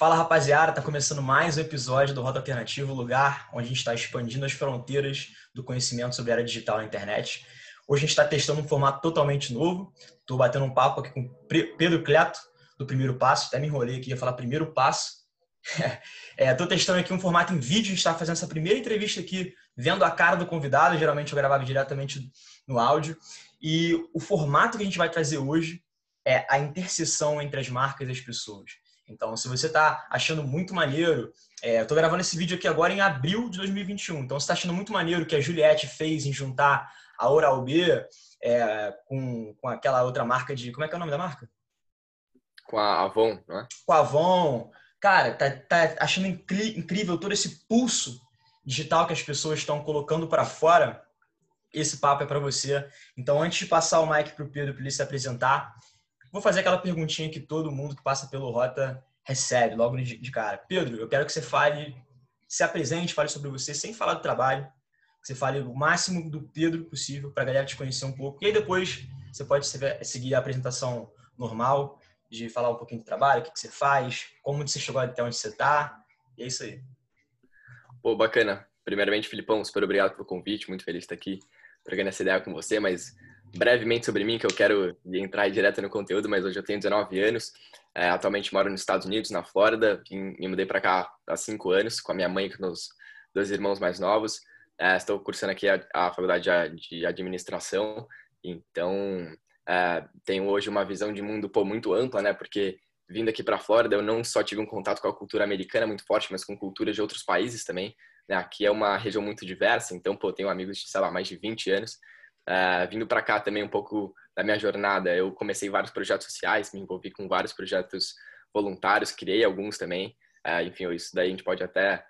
Fala rapaziada, tá começando mais um episódio do Rota Alternativo, lugar onde a gente está expandindo as fronteiras do conhecimento sobre a área digital na internet. Hoje a gente está testando um formato totalmente novo. Estou batendo um papo aqui com Pedro Cleto, do Primeiro Passo. Até me enrolei aqui, ia falar Primeiro Passo. Estou é, testando aqui um formato em vídeo. A gente está fazendo essa primeira entrevista aqui, vendo a cara do convidado. Geralmente eu gravava diretamente no áudio. E o formato que a gente vai trazer hoje é a interseção entre as marcas e as pessoas. Então, se você está achando muito maneiro, é, eu estou gravando esse vídeo aqui agora em abril de 2021. Então, você está achando muito maneiro o que a Juliette fez em juntar a Oral B é, com, com aquela outra marca de. Como é que é o nome da marca? Com a Avon, não é? Com a Avon. Cara, tá, tá achando incrível todo esse pulso digital que as pessoas estão colocando para fora. Esse papo é para você. Então, antes de passar o mic para o Pedro para ele se apresentar, Vou fazer aquela perguntinha que todo mundo que passa pelo Rota recebe logo de cara. Pedro, eu quero que você fale, se apresente, fale sobre você, sem falar do trabalho. Que você fale o máximo do Pedro possível para a galera te conhecer um pouco. E aí depois você pode seguir a apresentação normal, de falar um pouquinho do trabalho, o que, você faz, como você chegou até onde você está. E é isso aí. Pô, bacana. Primeiramente, Filipão, super obrigado pelo convite. Muito feliz de estar aqui trocando essa ideia com você, mas brevemente sobre mim, que eu quero entrar direto no conteúdo, mas hoje eu tenho 19 anos. É, atualmente moro nos Estados Unidos, na Flórida. me mudei para cá há cinco anos, com a minha mãe e com meus dois irmãos mais novos. É, estou cursando aqui a, a, faculdade de administração, então é, tenho hoje uma visão de mundo pô, muito ampla, né? Porque vindo aqui para a Flórida, eu não só tive um contato com a cultura americana muito forte, mas com cultura de outros países também. Né? Aqui é uma região muito diversa, então, pô, tenho amigos de, sei lá, mais de 20 anos. Uh, vindo para cá também um pouco da minha jornada, eu comecei vários projetos sociais, me envolvi com vários projetos voluntários, criei alguns também. Uh, enfim, isso daí a gente pode até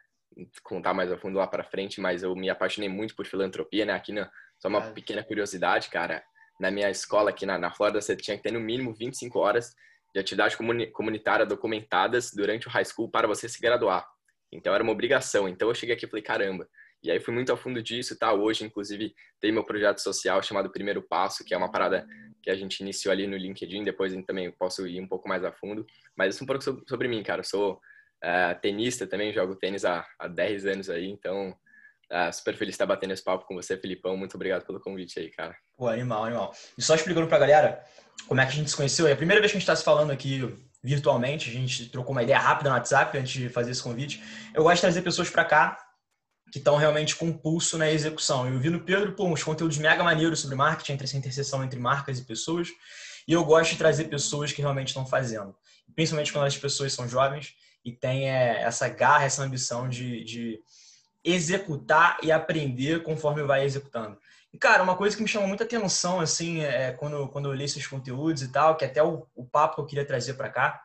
contar mais a fundo lá para frente, mas eu me apaixonei muito por filantropia, né? Aqui, na, só uma é. pequena curiosidade, cara. Na minha escola aqui na, na Flórida, você tinha que ter no mínimo 25 horas de atividade comuni comunitária documentadas durante o high school para você se graduar. Então era uma obrigação. Então eu cheguei aqui e falei, caramba, e aí fui muito a fundo disso, tá? Hoje, inclusive, tem meu projeto social chamado Primeiro Passo, que é uma parada que a gente iniciou ali no LinkedIn, depois também posso ir um pouco mais a fundo. Mas isso é um pouco sobre, mim, cara. Eu sou uh, tenista também, jogo tênis há, há 10 anos aí, então uh, super feliz de estar batendo esse papo com você, Filipão. Muito obrigado pelo convite aí, cara. Pô, animal, animal. E só explicando pra galera como é que a gente se conheceu, é a primeira vez que a gente está se falando aqui virtualmente, a gente trocou uma ideia rápida no WhatsApp antes de fazer esse convite. Eu gosto de trazer pessoas para cá que estão realmente com pulso na execução. Eu vi no Pedro pô, uns conteúdos mega maneiros sobre marketing, entre essa interseção entre marcas e pessoas, e eu gosto de trazer pessoas que realmente estão fazendo, principalmente quando as pessoas são jovens e têm é, essa garra, essa ambição de, de executar e aprender conforme vai executando. E, cara, uma coisa que me chamou muita atenção, assim, é, quando, quando eu li esses conteúdos e tal, que até o, o papo que eu queria trazer para cá,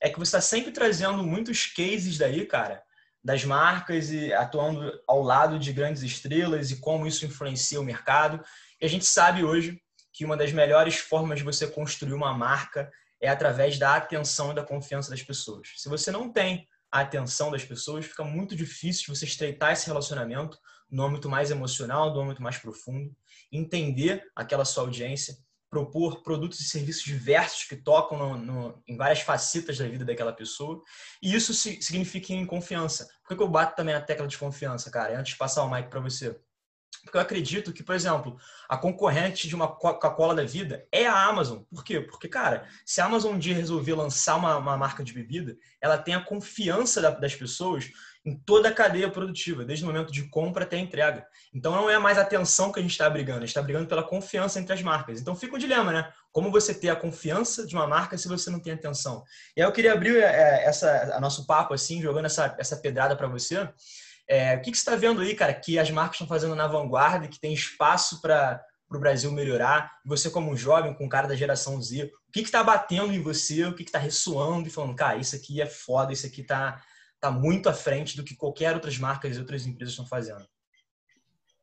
é que você está sempre trazendo muitos cases daí, cara, das marcas e atuando ao lado de grandes estrelas e como isso influencia o mercado. E a gente sabe hoje que uma das melhores formas de você construir uma marca é através da atenção e da confiança das pessoas. Se você não tem a atenção das pessoas, fica muito difícil você estreitar esse relacionamento no âmbito mais emocional, no âmbito mais profundo, entender aquela sua audiência propor produtos e serviços diversos que tocam no, no, em várias facetas da vida daquela pessoa. E isso significa em confiança. Por que eu bato também a tecla de confiança, cara? Antes de passar o mic para você. Porque eu acredito que, por exemplo, a concorrente de uma Coca-Cola da vida é a Amazon. Por quê? Porque, cara, se a Amazon um dia resolver lançar uma, uma marca de bebida, ela tem a confiança da, das pessoas em toda a cadeia produtiva, desde o momento de compra até a entrega. Então não é mais a atenção que a gente está brigando, a gente está brigando pela confiança entre as marcas. Então fica um dilema, né? Como você ter a confiança de uma marca se você não tem atenção? E aí eu queria abrir é, essa, a nosso papo, assim, jogando essa, essa pedrada para você. É, o que, que você está vendo aí, cara, que as marcas estão fazendo na vanguarda, que tem espaço para o Brasil melhorar? Você, como um jovem, com um cara da geração Z, o que está batendo em você? O que está ressoando e falando, cara, isso aqui é foda, isso aqui está tá muito à frente do que qualquer outras marcas e outras empresas estão fazendo?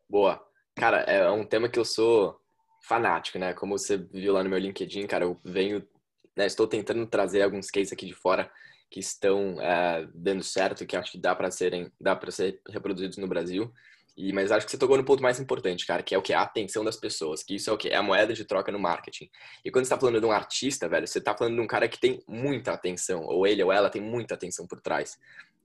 Boa. Cara, é um tema que eu sou fanático, né? Como você viu lá no meu LinkedIn, cara, eu venho, né, estou tentando trazer alguns cases aqui de fora que estão é, dando certo, que acho que dá para serem, dá para ser reproduzidos no Brasil. E, mas acho que você tocou no ponto mais importante, cara, que é o que? A atenção das pessoas, que isso é o que? É a moeda de troca no marketing. E quando você tá falando de um artista, velho, você tá falando de um cara que tem muita atenção, ou ele ou ela tem muita atenção por trás.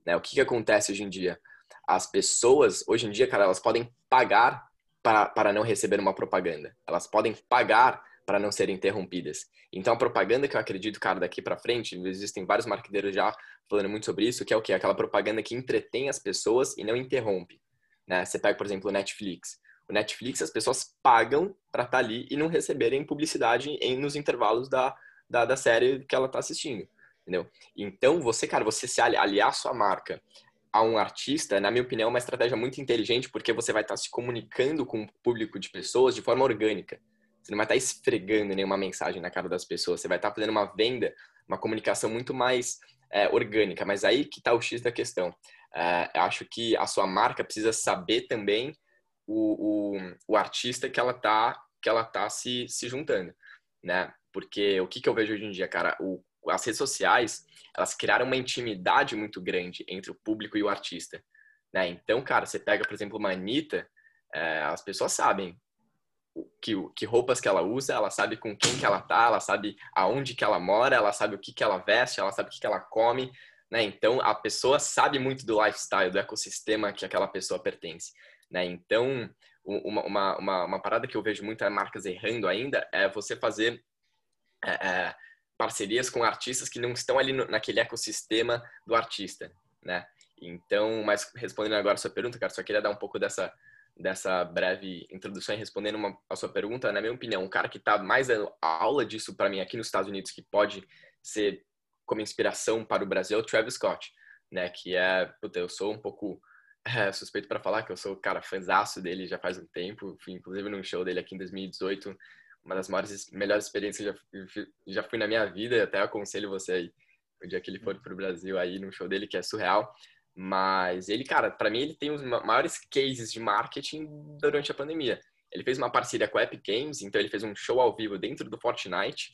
Né? O que, que acontece hoje em dia? As pessoas, hoje em dia, cara, elas podem pagar para, para não receber uma propaganda. Elas podem pagar para não serem interrompidas. Então, a propaganda que eu acredito, cara, daqui para frente, existem vários marqueteiros já falando muito sobre isso, que é o que? Aquela propaganda que entretém as pessoas e não interrompe. Né? Você pega, por exemplo, o Netflix. O Netflix, as pessoas pagam para estar tá ali e não receberem publicidade em, nos intervalos da, da, da série que ela está assistindo. Entendeu? Então, você, cara, você se aliar sua marca a um artista, na minha opinião, é uma estratégia muito inteligente, porque você vai estar tá se comunicando com um público de pessoas de forma orgânica. Você não vai estar tá esfregando nenhuma mensagem na cara das pessoas. Você vai estar tá fazendo uma venda, uma comunicação muito mais é, orgânica. Mas aí que está o X da questão. É, eu acho que a sua marca precisa saber também o, o, o artista que ela está que ela tá se, se juntando, né? Porque o que, que eu vejo hoje em dia, cara? O, as redes sociais, elas criaram uma intimidade muito grande entre o público e o artista, né? Então, cara, você pega, por exemplo, uma Anitta, é, as pessoas sabem que, que roupas que ela usa, ela sabe com quem que ela tá, ela sabe aonde que ela mora, ela sabe o que que ela veste, ela sabe o que que ela come, né? Então a pessoa sabe muito do lifestyle, do ecossistema que aquela pessoa pertence, né? Então uma, uma, uma, uma parada que eu vejo muitas marcas errando ainda é você fazer é, é, parcerias com artistas que não estão ali no, naquele ecossistema do artista, né? Então, mas respondendo agora a sua pergunta, cara, só queria dar um pouco dessa dessa breve introdução e respondendo uma, a sua pergunta, na minha opinião, um cara que está mais dando aula disso para mim aqui nos Estados Unidos, que pode ser como inspiração para o Brasil, é o Travis Scott, né? Que é, puta, eu sou um pouco é, suspeito para falar que eu sou, cara, fãzaço dele já faz um tempo, fui inclusive num show dele aqui em 2018, uma das maiores, melhores experiências que já, já fui na minha vida, e até aconselho você aí, o dia que ele for para o Brasil aí, num show dele, que é surreal. Mas ele, cara, para mim ele tem os maiores cases de marketing durante a pandemia. Ele fez uma parceria com a Epic Games, então ele fez um show ao vivo dentro do Fortnite.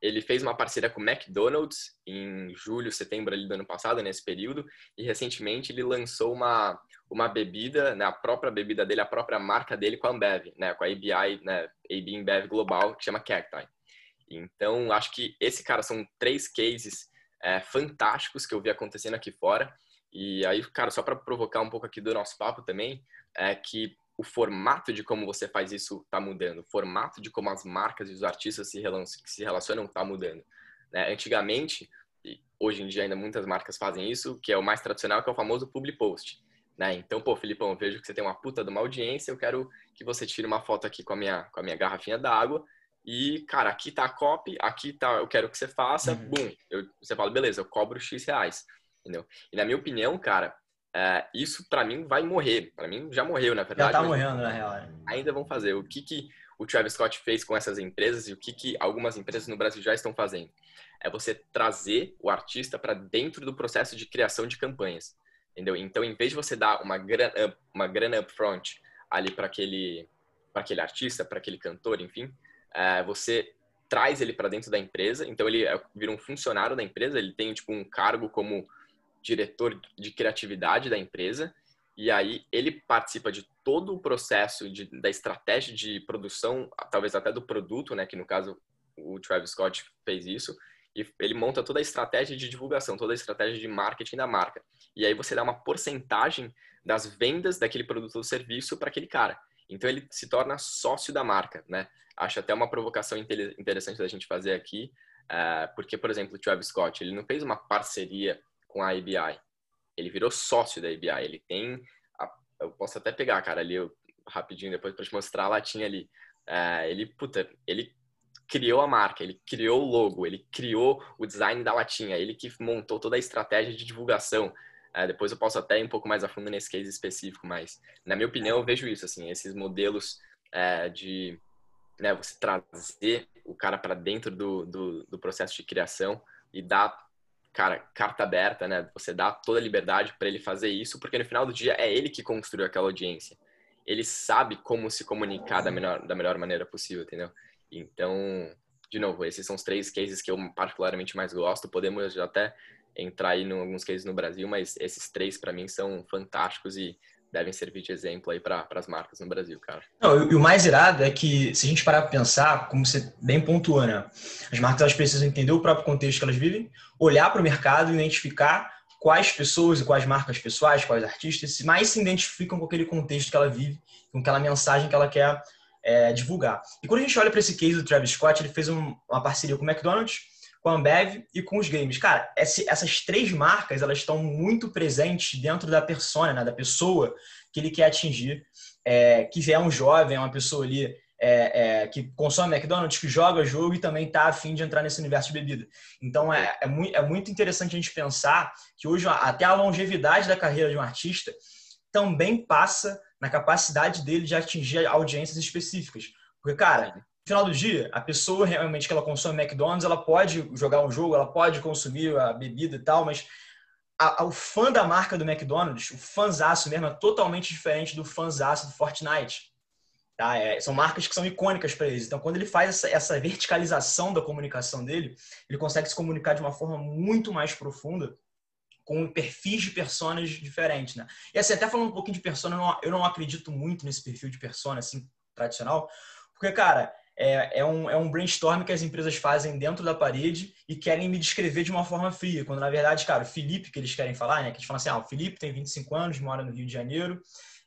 Ele fez uma parceria com o McDonald's em julho, setembro ali do ano passado, nesse período. E recentemente ele lançou uma, uma bebida, né, a própria bebida dele, a própria marca dele com a Ambev, né, com a ABI, né, AB Ambev Global, que chama Cacti. Então, acho que esse cara são três cases é, fantásticos que eu vi acontecendo aqui fora e aí, cara, só para provocar um pouco aqui do nosso papo também, é que o formato de como você faz isso está mudando, o formato de como as marcas e os artistas se relacionam está mudando. Né? Antigamente, e hoje em dia ainda muitas marcas fazem isso, que é o mais tradicional, que é o famoso public post. Né? Então, pô, Filipão, vejo que você tem uma puta de uma audiência, eu quero que você tire uma foto aqui com a minha, com a minha garrafinha d'água e, cara, aqui tá a copy, aqui tá, eu quero que você faça, uhum. bum, eu, você fala, beleza, eu cobro X reais entendeu? E na minha opinião, cara, é, isso para mim vai morrer. Para mim já morreu, na verdade. Já tá morrendo, na real. É. Ainda vão fazer. O que, que o Travis Scott fez com essas empresas e o que, que algumas empresas no Brasil já estão fazendo? É você trazer o artista para dentro do processo de criação de campanhas. Entendeu? Então, em vez de você dar uma grana, uma grana upfront ali para aquele, aquele artista, para aquele cantor, enfim, é, você traz ele para dentro da empresa. Então, ele vira um funcionário da empresa, ele tem tipo um cargo como diretor de criatividade da empresa, e aí ele participa de todo o processo de, da estratégia de produção, talvez até do produto, né, que no caso o Travis Scott fez isso, e ele monta toda a estratégia de divulgação, toda a estratégia de marketing da marca. E aí você dá uma porcentagem das vendas daquele produto ou serviço para aquele cara. Então ele se torna sócio da marca, né? Acho até uma provocação interessante da gente fazer aqui, eh, porque, por exemplo, o Travis Scott, ele não fez uma parceria com a ABI. Ele virou sócio da ABI. Ele tem. A, eu posso até pegar, cara, ali eu, rapidinho depois para te mostrar a latinha ali. É, ele, puta, ele criou a marca, ele criou o logo, ele criou o design da latinha, ele que montou toda a estratégia de divulgação. É, depois eu posso até ir um pouco mais a fundo nesse case específico, mas na minha opinião eu vejo isso, assim, esses modelos é, de né, você trazer o cara para dentro do, do, do, processo de criação e dar cara, carta aberta, né? Você dá toda a liberdade para ele fazer isso, porque no final do dia é ele que construiu aquela audiência. Ele sabe como se comunicar da melhor, da melhor maneira possível, entendeu? Então, de novo, esses são os três cases que eu particularmente mais gosto. Podemos até entrar aí em alguns cases no Brasil, mas esses três para mim são fantásticos e devem servir de exemplo aí para as marcas no Brasil, cara. Não, e o mais irado é que, se a gente parar para pensar, como você bem pontuou, né? As marcas elas precisam entender o próprio contexto que elas vivem, olhar para o mercado, identificar quais pessoas e quais marcas pessoais, quais artistas mais se identificam com aquele contexto que ela vive, com aquela mensagem que ela quer é, divulgar. E quando a gente olha para esse case do Travis Scott, ele fez um, uma parceria com o McDonald's, com a Ambev e com os games. Cara, essas três marcas, elas estão muito presentes dentro da persona, né, da pessoa que ele quer atingir, é, que é um jovem, é uma pessoa ali é, é, que consome McDonald's, que joga jogo e também está afim de entrar nesse universo de bebida. Então é, é, muito, é muito interessante a gente pensar que hoje até a longevidade da carreira de um artista também passa na capacidade dele de atingir audiências específicas. Porque, cara, final do dia, a pessoa realmente que ela consome McDonald's, ela pode jogar um jogo, ela pode consumir a bebida e tal, mas a, a, o fã da marca do McDonald's, o fãzaço mesmo, é totalmente diferente do fãzaço do Fortnite. Tá? É, são marcas que são icônicas para eles. Então, quando ele faz essa, essa verticalização da comunicação dele, ele consegue se comunicar de uma forma muito mais profunda com perfis de personas diferentes, né? E assim, até falando um pouquinho de persona, eu não, eu não acredito muito nesse perfil de persona, assim, tradicional, porque, cara, é, é, um, é um brainstorm que as empresas fazem dentro da parede e querem me descrever de uma forma fria. Quando, na verdade, cara, o Felipe, que eles querem falar, né? Que eles falam assim, ah, o Felipe tem 25 anos, mora no Rio de Janeiro,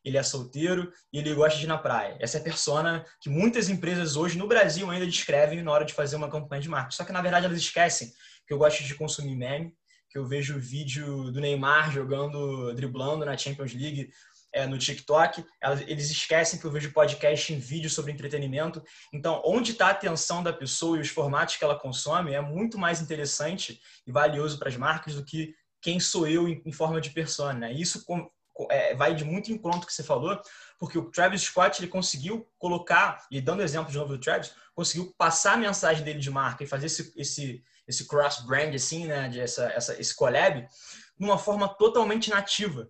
ele é solteiro e ele gosta de ir na praia. Essa é a persona que muitas empresas hoje no Brasil ainda descrevem na hora de fazer uma campanha de marketing. Só que, na verdade, elas esquecem que eu gosto de consumir meme, que eu vejo o vídeo do Neymar jogando, driblando na Champions League é, no TikTok, eles esquecem que eu vejo podcast em vídeo sobre entretenimento. Então, onde está a atenção da pessoa e os formatos que ela consome é muito mais interessante e valioso para as marcas do que quem sou eu em, forma de persona. Né? Isso com, é, vai de muito encontro que você falou, porque o Travis Scott ele conseguiu colocar, e dando exemplo de novo do Travis, conseguiu passar a mensagem dele de marca e fazer esse, esse, esse cross-brand, assim, né, de essa, essa, esse collab, de uma forma totalmente nativa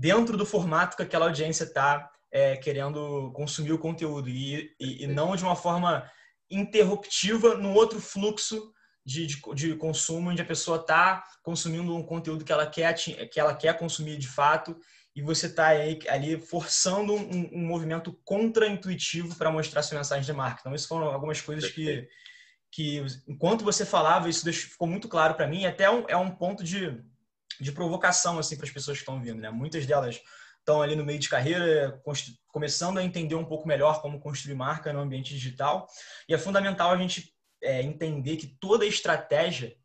dentro do formato que aquela audiência está é, querendo consumir o conteúdo e, e, e, não de uma forma interruptiva no outro fluxo de, de, de consumo onde a pessoa está consumindo um conteúdo que ela quer que ela quer consumir de fato e você está ali forçando um, um movimento contra-intuitivo para mostrar sua mensagem de marca. Então, isso foram algumas coisas que, que enquanto você falava, isso ficou muito claro para mim. Até um, é um ponto de, de provocação assim para as pessoas que estão vindo, né? Muitas delas estão ali no meio de carreira, começando a entender um pouco melhor como construir marca no ambiente digital. E é fundamental a gente é, entender que toda estratégia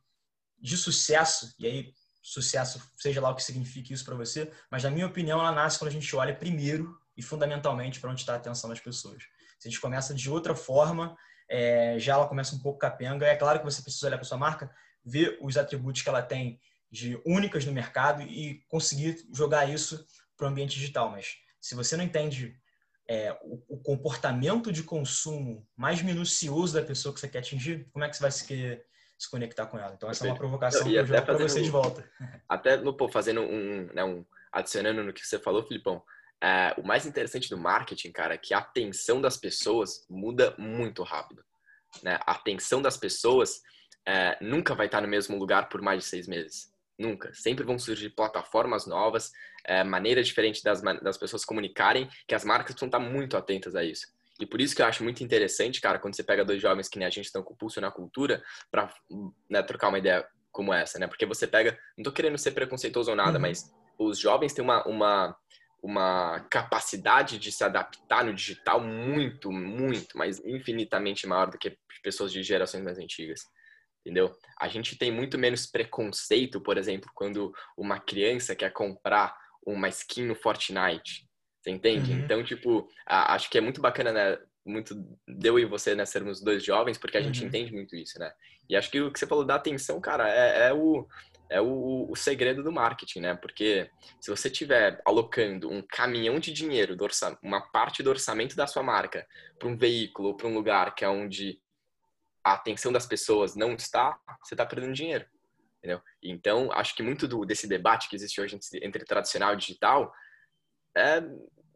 de sucesso, e aí sucesso, seja lá o que signifique isso para você, mas na minha opinião ela nasce quando a gente olha primeiro e fundamentalmente para onde está a atenção das pessoas. Se a gente começa de outra forma, é, já ela começa um pouco capenga. É claro que você precisa olhar para sua marca, ver os atributos que ela tem de únicas no mercado e conseguir jogar isso para o ambiente digital. Mas se você não entende é, o, o, comportamento de consumo mais minucioso da pessoa que você quer atingir, como é que você vai se, querer, se conectar com ela? Então essa é uma provocação que eu jogo para você de volta. Até no, pô, fazendo um, né, um, adicionando no que você falou, Filipão, é, o mais interessante do marketing, cara, é que a atenção das pessoas muda muito rápido. Né? A atenção das pessoas é, nunca vai estar no mesmo lugar por mais de seis meses. Nunca. Sempre vão surgir plataformas novas, é, maneiras diferentes das, das pessoas comunicarem, que as marcas precisam estar muito atentas a isso. E por isso que eu acho muito interessante, cara, quando você pega dois jovens que nem a gente estão com o pulso na cultura, para né, trocar uma ideia como essa, né? Porque você pega, não tô querendo ser preconceituoso ou nada, uhum. mas os jovens têm uma, uma, uma capacidade de se adaptar no digital muito, muito, mas infinitamente maior do que pessoas de gerações mais antigas entendeu? A gente tem muito menos preconceito, por exemplo, quando uma criança quer comprar uma skin no Fortnite, você entende? Uhum. Então, tipo, acho que é muito bacana, né? Muito deu e você, né, sermos dois jovens, porque a uhum. gente entende muito isso, né? E acho que o que você falou da atenção, cara, é, é o, é o, o, segredo do marketing, né? Porque se você estiver alocando um caminhão de dinheiro, uma parte do orçamento da sua marca para um veículo, para um lugar que é onde a atenção das pessoas não está, você está perdendo dinheiro. Entendeu? Então, acho que muito do, desse debate que existe hoje entre tradicional e digital, é,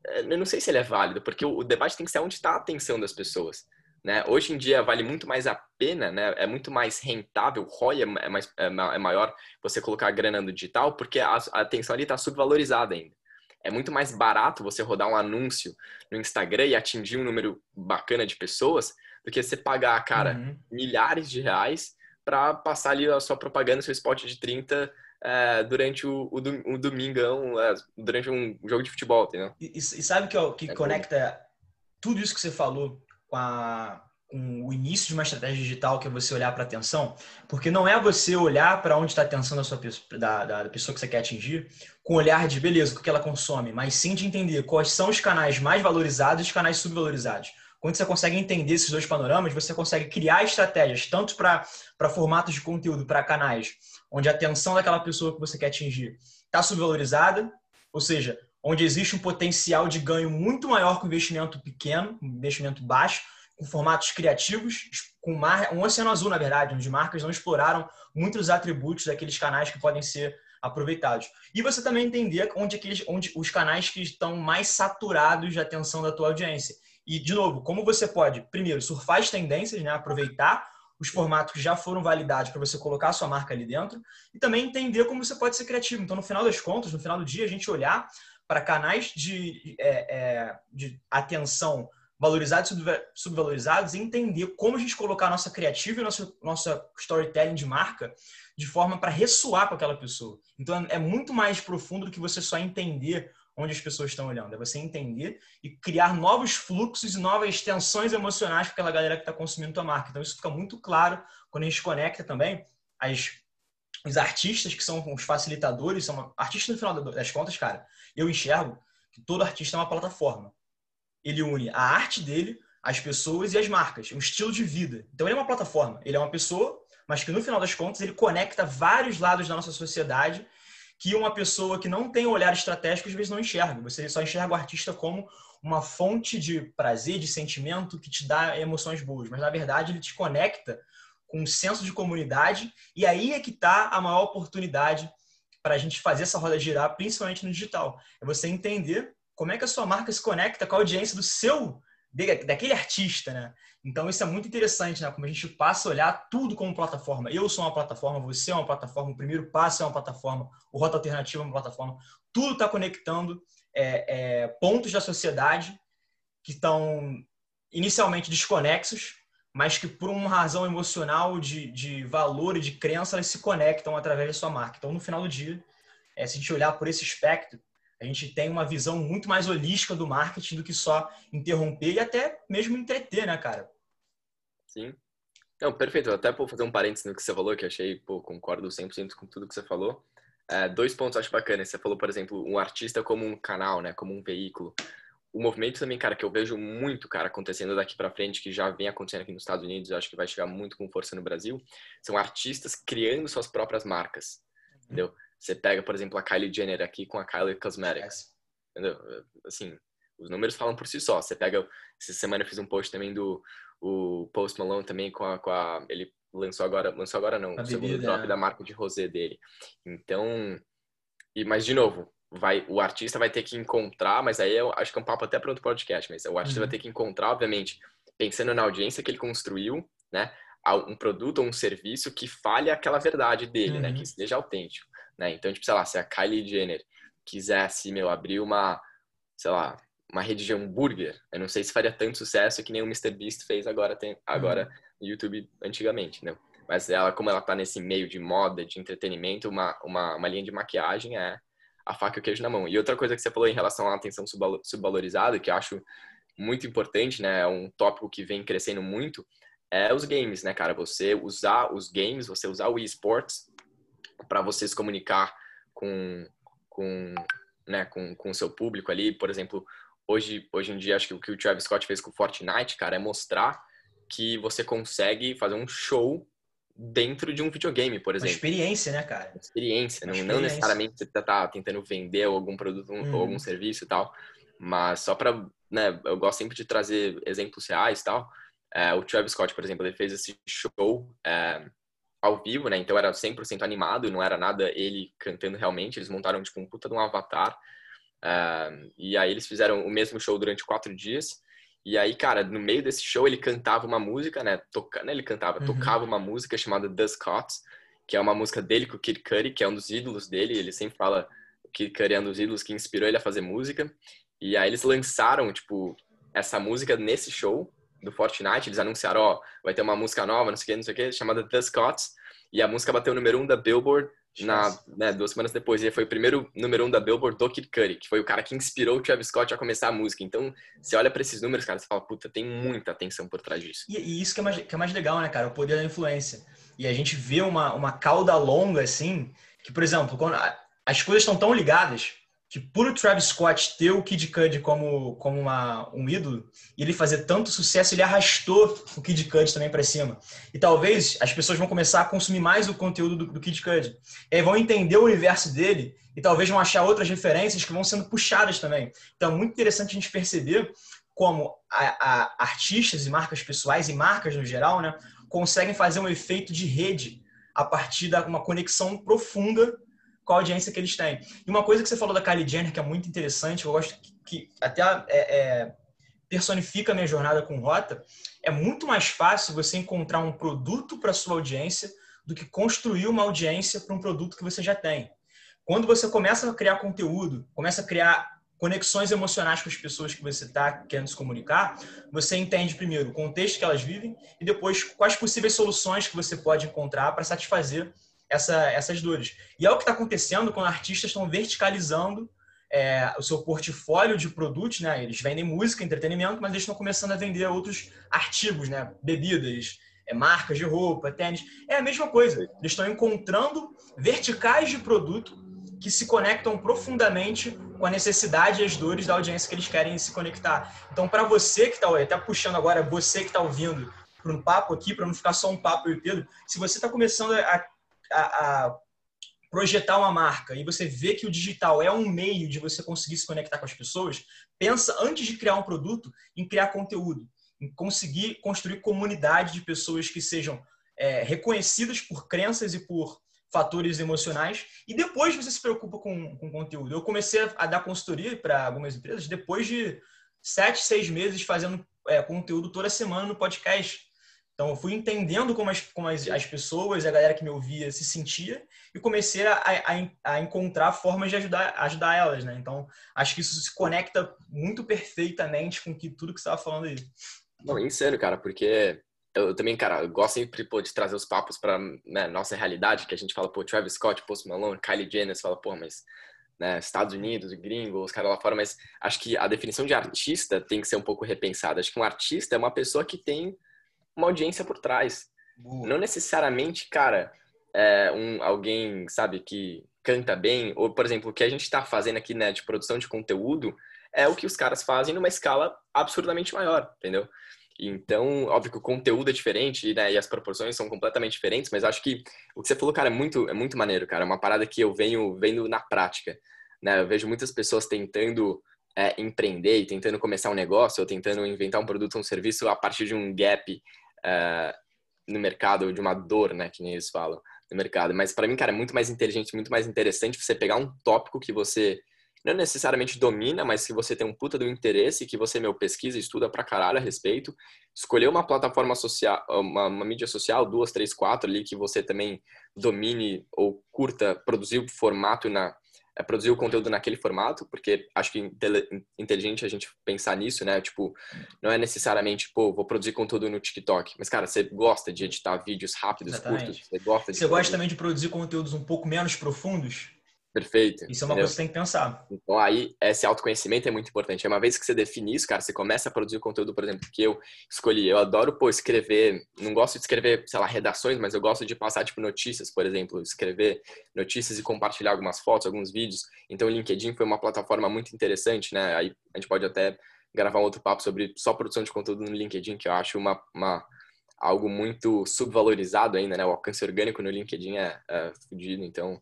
é, eu não sei se ele é válido, porque o, o debate tem que ser onde está a atenção das pessoas. Né? Hoje em dia vale muito mais a pena, né? é muito mais rentável, o ROI é, é, mais, é, é maior você colocar a grana no digital, porque a, a atenção ali está subvalorizada ainda. é muito mais barato você rodar um anúncio no Instagram e atingir um número bacana de pessoas do que você pagar, cara, uhum. milhares de reais para passar ali a sua propaganda, seu spot de 30 é, durante o, o, o domingão, é, durante um jogo de futebol, entendeu? E, e sabe que, ó, que é conecta bom. tudo isso que você falou com, a, com o início de uma estratégia digital, que é você olhar para a atenção? Porque não é você olhar para onde está a atenção da, sua, da, da pessoa que você quer atingir com o olhar de beleza, o que ela consome, mas sim de entender quais são os canais mais valorizados e os canais subvalorizados. Quando você consegue entender esses dois panoramas, você consegue criar estratégias, tanto para formatos de conteúdo, para canais, onde a atenção daquela pessoa que você quer atingir está subvalorizada, ou seja, onde existe um potencial de ganho muito maior com investimento pequeno, investimento baixo, com formatos criativos, com um oceano azul, na verdade, onde marcas não exploraram muitos atributos daqueles canais que podem ser aproveitados. E você também entender onde, aqueles, onde os canais que estão mais saturados de atenção da tua audiência. E, de novo, como você pode, primeiro, surfar as tendências, né? aproveitar os formatos que já foram validados para você colocar a sua marca ali dentro e também entender como você pode ser criativo. Então, no final das contas, no final do dia, a gente olhar para canais de, é, é, de atenção valorizados e subvalorizados e entender como a gente colocar a nossa criativa e nossa, nossa storytelling de marca de forma para ressoar com aquela pessoa. Então, é muito mais profundo do que você só entender onde as pessoas estão olhando. É você entender e criar novos fluxos e novas tensões emocionais para aquela galera que está consumindo tua marca. Então, isso fica muito claro quando a gente conecta também as, os artistas que são os facilitadores, são artistas no final das contas, cara. Eu enxergo que todo artista é uma plataforma. Ele une a arte dele, as pessoas e as marcas, um estilo de vida. Então, ele é uma plataforma. Ele é uma pessoa, mas que no final das contas ele conecta vários lados da nossa sociedade que uma pessoa que não tem olhar estratégico às vezes não enxerga. Você só enxerga o artista como uma fonte de prazer, de sentimento que te dá emoções boas, mas na verdade ele te conecta com um senso de comunidade e aí é que está a maior oportunidade para a gente fazer essa roda girar, principalmente no digital. É você entender como é que a sua marca se conecta com a audiência do seu daquele artista, né? Então isso é muito interessante, né? Como a gente passa a olhar tudo como plataforma. Eu sou uma plataforma, você é uma plataforma, o primeiro passo é uma plataforma, o Rota Alternativa é uma plataforma. Tudo está conectando é, é, pontos da sociedade que estão inicialmente desconexos, mas que por uma razão emocional de, de valor e de crença elas se conectam através da sua marca. Então no final do dia, é, se a gente olhar por esse espectro, a gente tem uma visão muito mais holística do marketing do que só interromper e até mesmo entreter, né, cara? Sim. Não, perfeito. Até vou fazer um parênteses no que você falou, que achei, pô, concordo 100% com tudo que você falou. É, dois pontos acho bacanas. Você falou, por exemplo, um artista como um canal, né, como um veículo. O movimento também, cara, que eu vejo muito, cara, acontecendo daqui para frente, que já vem acontecendo aqui nos Estados Unidos, eu acho que vai chegar muito com força no Brasil, são artistas criando suas próprias marcas, uhum. entendeu? Você pega, por exemplo, a Kylie Jenner aqui com a Kylie Cosmetics. Entendeu? Assim, os números falam por si só. Você pega. Essa semana eu fiz um post também do o Post Malone também com a, com a ele lançou agora, lançou agora não, a o segundo drop da marca de rosé dele. Então, e mas de novo, vai o artista vai ter que encontrar, mas aí eu acho que é um papo até para outro podcast, mas o artista uhum. vai ter que encontrar, obviamente, pensando na audiência que ele construiu, né? Um produto ou um serviço que fale aquela verdade dele, uhum. né? Que uhum. seja autêntico. Né? Então, tipo, sei lá, se a Kylie Jenner quisesse, meu, abrir uma, sei lá, uma rede de hambúrguer, eu não sei se faria tanto sucesso que nem o MrBeast fez agora, tem, agora uhum. no YouTube antigamente, né? Mas ela, como ela tá nesse meio de moda, de entretenimento, uma, uma, uma linha de maquiagem é a faca e o queijo na mão. E outra coisa que você falou em relação à atenção subvalorizada, que eu acho muito importante, né? É um tópico que vem crescendo muito, é os games, né, cara? Você usar os games, você usar o esports para você se comunicar com, com, né, com, com o seu público ali. Por exemplo, hoje, hoje em dia, acho que o que o Travis Scott fez com o Fortnite, cara, é mostrar que você consegue fazer um show dentro de um videogame, por exemplo. Uma experiência, né, cara? Experiência, não, experiência. não necessariamente você tá, tentando vender algum produto hum. ou algum serviço e tal, mas só para, né, eu gosto sempre de trazer exemplos reais e tal. É, o Travis Scott, por exemplo, ele fez esse show é, ao vivo, né? Então era 100% animado, não era nada ele cantando realmente. Eles montaram tipo um puta de um avatar. Uh, e aí eles fizeram o mesmo show durante quatro dias. E aí, cara, no meio desse show ele cantava uma música, né? Tocando, né? ele cantava, uhum. tocava uma música chamada The Scots, que é uma música dele com o Kid Cudi, que é um dos ídolos dele. Ele sempre fala Kid Cudi é um dos ídolos que inspirou ele a fazer música. E aí eles lançaram, tipo, essa música nesse show do Fortnite. Eles anunciaram, ó, vai ter uma música nova, não sei o que, não sei o que, chamada The Scots. E a música bateu o número um da Billboard na, né, duas semanas depois. E foi o primeiro número um da Billboard do Kid Cudi, que foi o cara que inspirou o Travis Scott a começar a música. Então, você olha para esses números, cara, você fala, puta, tem muita atenção por trás disso. E, e isso que é, mais, que é mais legal, né, cara? O poder da influência. E a gente vê uma, uma cauda longa, assim, que, por exemplo, quando as coisas estão tão ligadas que por Travis Scott ter o Kid Cudi como, como uma, um ídolo e ele fazer tanto sucesso, ele arrastou o Kid Cudi também para cima. E talvez as pessoas vão começar a consumir mais o conteúdo do, do Kid Cudi. E aí vão entender o universo dele e talvez vão achar outras referências que vão sendo puxadas também. Então é muito interessante a gente perceber como a, a, artistas e marcas pessoais e marcas no geral, né, conseguem fazer um efeito de rede a partir de uma conexão profunda com a audiência que eles têm. E uma coisa que você falou da Kylie Jenner, que é muito interessante, eu gosto que, que até é, é, personifica a minha jornada com Rota, é muito mais fácil você encontrar um produto para sua audiência do que construir uma audiência para um produto que você já tem. Quando você começa a criar conteúdo, começa a criar conexões emocionais com as pessoas que você está querendo se comunicar, você entende primeiro o contexto que elas vivem e depois quais possíveis soluções que você pode encontrar para satisfazer essa, essas dores. E é o que está acontecendo quando artistas estão verticalizando é, o seu portfólio de produtos, né? Eles vendem música, entretenimento, mas eles estão começando a vender outros artigos, né? Bebidas, é, marcas de roupa, tênis. É a mesma coisa. Eles estão encontrando verticais de produto que se conectam profundamente com a necessidade e as dores da audiência que eles querem se conectar. Então, para você que está, até puxando agora, você que está ouvindo para um papo aqui, para não ficar só um papo e Pedro, se você está começando a a, a projetar uma marca e você vê que o digital é um meio de você conseguir se conectar com as pessoas, pensa antes de criar um produto em criar conteúdo, em conseguir construir comunidade de pessoas que sejam é, reconhecidas por crenças e por fatores emocionais e depois você se preocupa com, com conteúdo. Eu comecei a dar consultoria para algumas empresas depois de sete, seis meses fazendo é, conteúdo toda semana no podcast então, eu fui entendendo como as, como as, as pessoas, a galera que me ouvia se sentia e comecei a, a, a, encontrar formas de ajudar, ajudar elas, né? Então, acho que isso se conecta muito perfeitamente com que, tudo que você estava falando aí. Não, em sério, cara, porque eu também, cara, eu gosto sempre pô, de trazer os papos para né, nossa realidade, que a gente fala, pô, Travis Scott, Post Malone, Kylie Jenner, você fala, pô, mas né, Estados Unidos, gringo, os caras lá fora, mas acho que a definição de artista tem que ser um pouco repensada. Acho que um artista é uma pessoa que tem uma audiência por trás. Não necessariamente, cara, é um, alguém, sabe, que canta bem, ou, por exemplo, o que a gente está fazendo aqui, né, de produção de conteúdo, é o que os caras fazem numa escala absurdamente maior, entendeu? Então, óbvio que o conteúdo é diferente né, e as proporções são completamente diferentes, mas acho que o que você falou, cara, é muito, é muito maneiro, cara. É uma parada que eu venho vendo na prática. Né? Eu vejo muitas pessoas tentando é, empreender e tentando começar um negócio ou tentando inventar um produto ou um serviço a partir de um gap é, no mercado, de uma dor, né, que nem eles falam, no mercado. Mas para mim, cara, é muito mais inteligente, muito mais interessante você pegar um tópico que você não necessariamente domina, mas que você tem um puta do interesse, que você, meu, pesquisa, estuda pra caralho a respeito, escolher uma plataforma social, uma, uma mídia social, duas, três, quatro ali, que você também domine ou curta, produzir o formato na, é produzir o conteúdo naquele formato, porque acho que inteligente a gente pensar nisso, né? Tipo, não é necessariamente, pô, vou produzir conteúdo no TikTok, mas cara, você gosta de editar vídeos rápidos, Exatamente. curtos, você gosta de Você gosta também de produzir conteúdos um pouco menos profundos? Perfeito. Isso é uma entendeu? coisa que você tem que pensar. Então aí, esse autoconhecimento é muito importante. É uma vez que você define isso, cara, você começa a produzir conteúdo, por exemplo, que eu escolhi. Eu adoro, pô, escrever. Não gosto de escrever, sei lá, redações, mas eu gosto de passar, tipo, notícias, por exemplo. Escrever notícias e compartilhar algumas fotos, alguns vídeos. Então o LinkedIn foi uma plataforma muito interessante, né? Aí a gente pode até gravar um outro papo sobre só produção de conteúdo no LinkedIn, que eu acho uma, uma algo muito subvalorizado ainda, né? O alcance orgânico no LinkedIn é, é fodido, então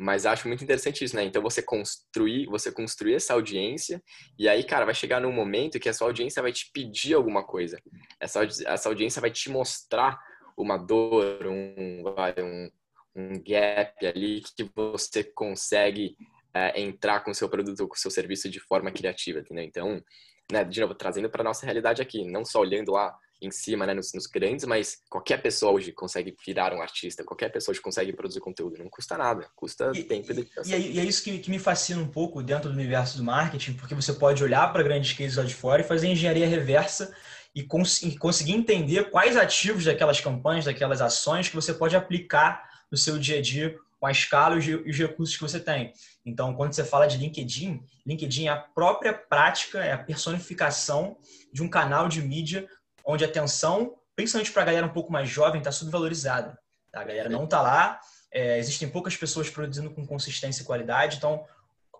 mas acho muito interessante isso, né? Então você construir, você construir essa audiência e aí, cara, vai chegar num momento que a sua audiência vai te pedir alguma coisa. Essa, essa audiência vai te mostrar uma dor, um, um, um gap ali que você consegue é, entrar com o seu produto ou com o seu serviço de forma criativa, entendeu? Então, né, de novo, trazendo para nossa realidade aqui, não só olhando lá em cima, né, nos, nos, grandes, mas qualquer pessoa hoje consegue virar um artista, qualquer pessoa hoje consegue produzir conteúdo, não custa nada, custa e, tempo e dedicação. E, e, é isso que, que, me fascina um pouco dentro do universo do marketing, porque você pode olhar para grandes cases lá de fora e fazer engenharia reversa e, cons e conseguir entender quais ativos daquelas campanhas, daquelas ações que você pode aplicar no seu dia a dia com a escala e os recursos que você tem. Então, quando você fala de LinkedIn, LinkedIn é a própria prática, é a personificação de um canal de mídia onde a atenção, principalmente para a galera um pouco mais jovem, está subvalorizada. Tá? A galera não está lá, é, existem poucas pessoas produzindo com consistência e qualidade, então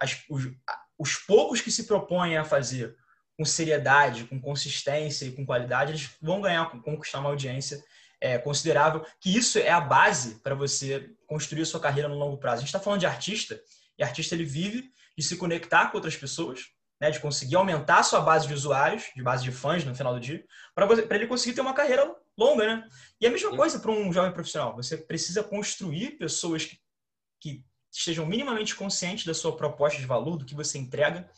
as, os, os poucos que se propõem a fazer com seriedade, com consistência e com qualidade, eles vão ganhar, conquistar uma audiência é, considerável, que isso é a base para você construir a sua carreira no longo prazo. A gente está falando de artista, e artista ele vive de se conectar com outras pessoas, né, de conseguir aumentar a sua base de usuários, de base de fãs no final do dia, para ele conseguir ter uma carreira longa, né? E a mesma coisa para um jovem profissional. Você precisa construir pessoas que, que estejam minimamente conscientes da sua proposta de valor, do que você entrega,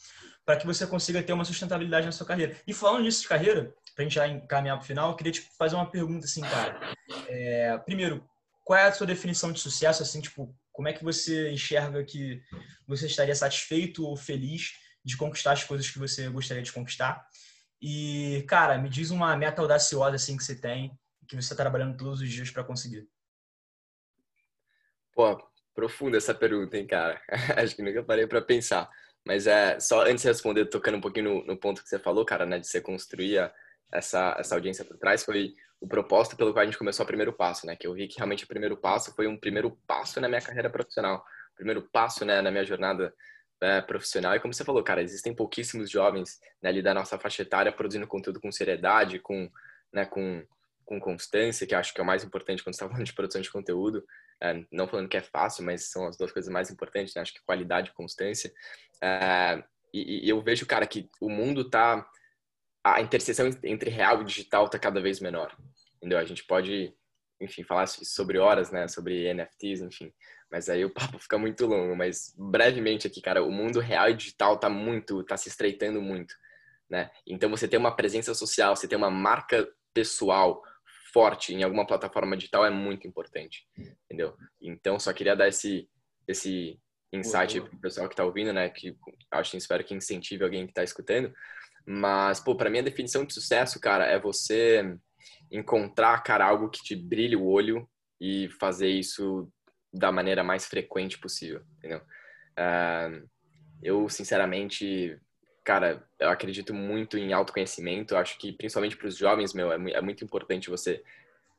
para que você consiga ter uma sustentabilidade na sua carreira. E falando nisso de carreira, para a gente já encaminhar para o final, eu queria te fazer uma pergunta assim, cara. É, primeiro, qual é a sua definição de sucesso? Assim, tipo, como é que você enxerga que você estaria satisfeito ou feliz de conquistar as coisas que você gostaria de conquistar? E, cara, me diz uma meta audaciosa assim que você tem, que você está trabalhando todos os dias para conseguir. Pô, profunda essa pergunta, hein, cara? Acho que nunca parei para pensar. Mas é só antes de responder, tocando um pouquinho no, no, ponto que você falou, cara, né, de você construir essa, essa audiência por trás, foi o propósito pelo qual a gente começou o primeiro passo, né? Que eu vi que realmente o primeiro passo foi um primeiro passo na minha carreira profissional, primeiro passo, né, na minha jornada é, profissional. E como você falou, cara, existem pouquíssimos jovens né, ali da nossa faixa etária produzindo conteúdo com seriedade, com, né, com, com constância, que acho que é o mais importante quando você está falando de produção de conteúdo. É, não falando que é fácil, mas são as duas coisas mais importantes, né? Acho que qualidade e constância. É, e, e, eu vejo, cara, que o mundo tá... A interseção entre real e digital tá cada vez menor, entendeu? A gente pode, enfim, falar sobre horas, né? Sobre NFTs, enfim. Mas aí o papo fica muito longo. Mas brevemente aqui, cara, o mundo real e digital tá muito... Tá se estreitando muito, né? Então você tem uma presença social, você tem uma marca pessoal forte em alguma plataforma digital é muito importante, entendeu? Então, só queria dar esse, esse insight para o pessoal que está ouvindo, né? Que acho, espero que incentive alguém que está escutando. Mas, pô, para mim a definição de sucesso, cara, é você encontrar, cara, algo que te brilhe o olho e fazer isso da maneira mais frequente possível, entendeu? Uh, eu, sinceramente, cara, eu acredito muito em autoconhecimento. Acho que, principalmente para os jovens, meu, é, é muito importante você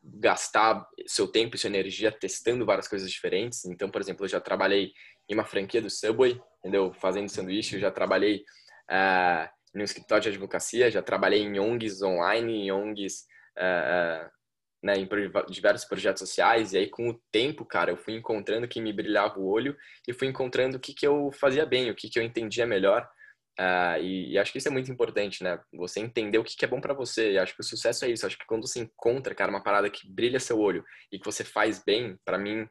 gastar seu tempo e sua energia testando várias coisas diferentes. Então, por exemplo, eu já trabalhei em uma franquia do Subway, entendeu? Fazendo sanduíche. Eu já trabalhei uh, em um escritório de advocacia, já trabalhei em ONGs online, em ONGs, uh, uh, né, em diversos projetos sociais. E aí, com o tempo, cara, eu fui encontrando quem me brilhava o olho e fui encontrando o que, que eu fazia bem, o que, que eu entendia melhor. Uh, e, e, acho que isso é muito importante, né? Você entender o que, que é bom para você. E acho que o sucesso é isso. Acho que quando você encontra, cara, uma parada que brilha seu olho e que você faz bem, para mim,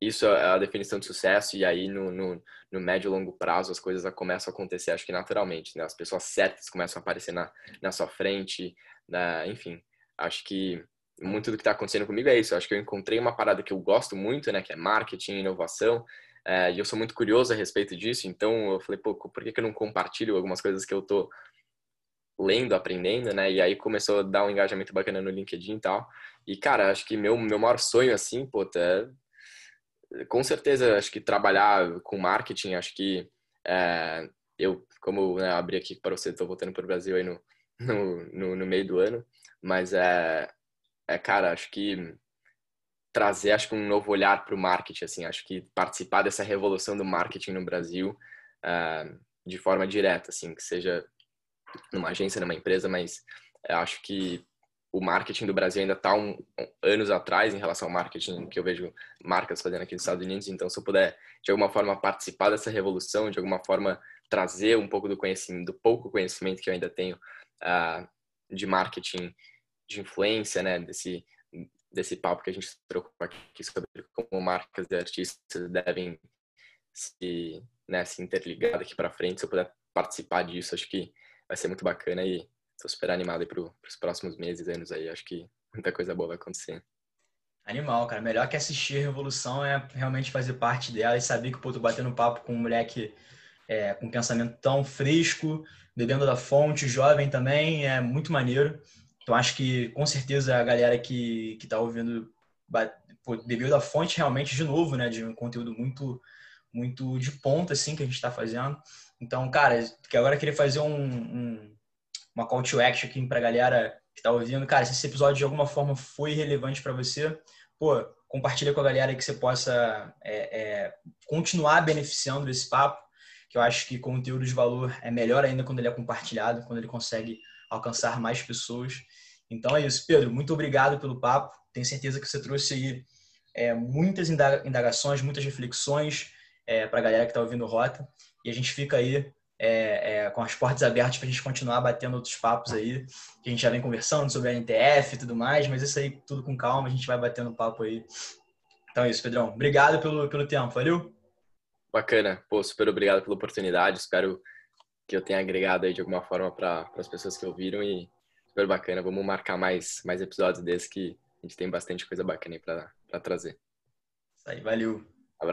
isso é a definição de sucesso. E aí, no, no, no, médio e longo prazo, as coisas começam a acontecer, acho que naturalmente, né? As pessoas certas começam a aparecer na, na sua frente, né? enfim. Acho que muito do que está acontecendo comigo é isso. Acho que eu encontrei uma parada que eu gosto muito, né? Que é marketing, inovação. É, e eu sou muito curioso a respeito disso, então eu falei, pô, por que, que eu não compartilho algumas coisas que eu tô lendo, aprendendo, né? E aí começou a dar um engajamento bacana no LinkedIn e tal. E, cara, acho que meu, meu maior sonho, assim, pô, é, com certeza, acho que trabalhar com marketing, acho que é, eu, como né, abri aqui para você, estou voltando para o Brasil aí no, no, no, meio do ano, mas é, é, cara, acho que trazer, acho que um novo olhar para o marketing, assim, acho que participar dessa revolução do marketing no Brasil uh, de forma direta, assim, que seja numa agência, numa empresa, mas acho que o marketing do Brasil ainda está um, um, anos atrás em relação ao marketing que eu vejo marcas fazendo aqui nos Estados Unidos. Então, se eu puder de alguma forma participar dessa revolução, de alguma forma trazer um pouco do conhecimento, do pouco conhecimento que eu ainda tenho uh, de marketing, de influência, né, desse desse papo que a gente trocou aqui sobre como marcas e artistas devem se, né, se interligar daqui para frente. Se eu puder participar disso, acho que vai ser muito bacana e tô super animado para os próximos meses, anos aí. Acho que muita coisa boa vai acontecer. Animal, cara. Melhor que assistir a Revolução é realmente fazer parte dela e saber que pô, tô batendo papo com um moleque é, com um pensamento tão fresco, bebendo da fonte, jovem também, é muito maneiro. Então acho que com certeza a galera que, que tá ouvindo bebeu da fonte realmente de novo, né? De um conteúdo muito muito de ponta, assim, que a gente está fazendo. Então, cara, que agora eu queria fazer um, um, uma call to action aqui para a galera que está ouvindo. Cara, se esse episódio de alguma forma foi relevante para você, pô, compartilha com a galera que você possa é, é, continuar beneficiando desse papo, que eu acho que conteúdo de valor é melhor ainda quando ele é compartilhado, quando ele consegue alcançar mais pessoas. Então é isso, Pedro. Muito obrigado pelo papo. Tenho certeza que você trouxe aí é, muitas indagações, muitas reflexões é, para a galera que está ouvindo Rota. E a gente fica aí é, é, com as portas abertas para a gente continuar batendo outros papos aí, que a gente já vem conversando sobre a NTF e tudo mais, mas isso aí tudo com calma, a gente vai batendo papo aí. Então é isso, Pedrão. Obrigado pelo, pelo tempo, valeu? Bacana. Pô, super obrigado pela oportunidade. Espero que eu tenha agregado aí de alguma forma para as pessoas que ouviram e super bacana. Vamos marcar mais, mais episódios desses que a gente tem bastante coisa bacana aí para trazer. Isso aí, valeu.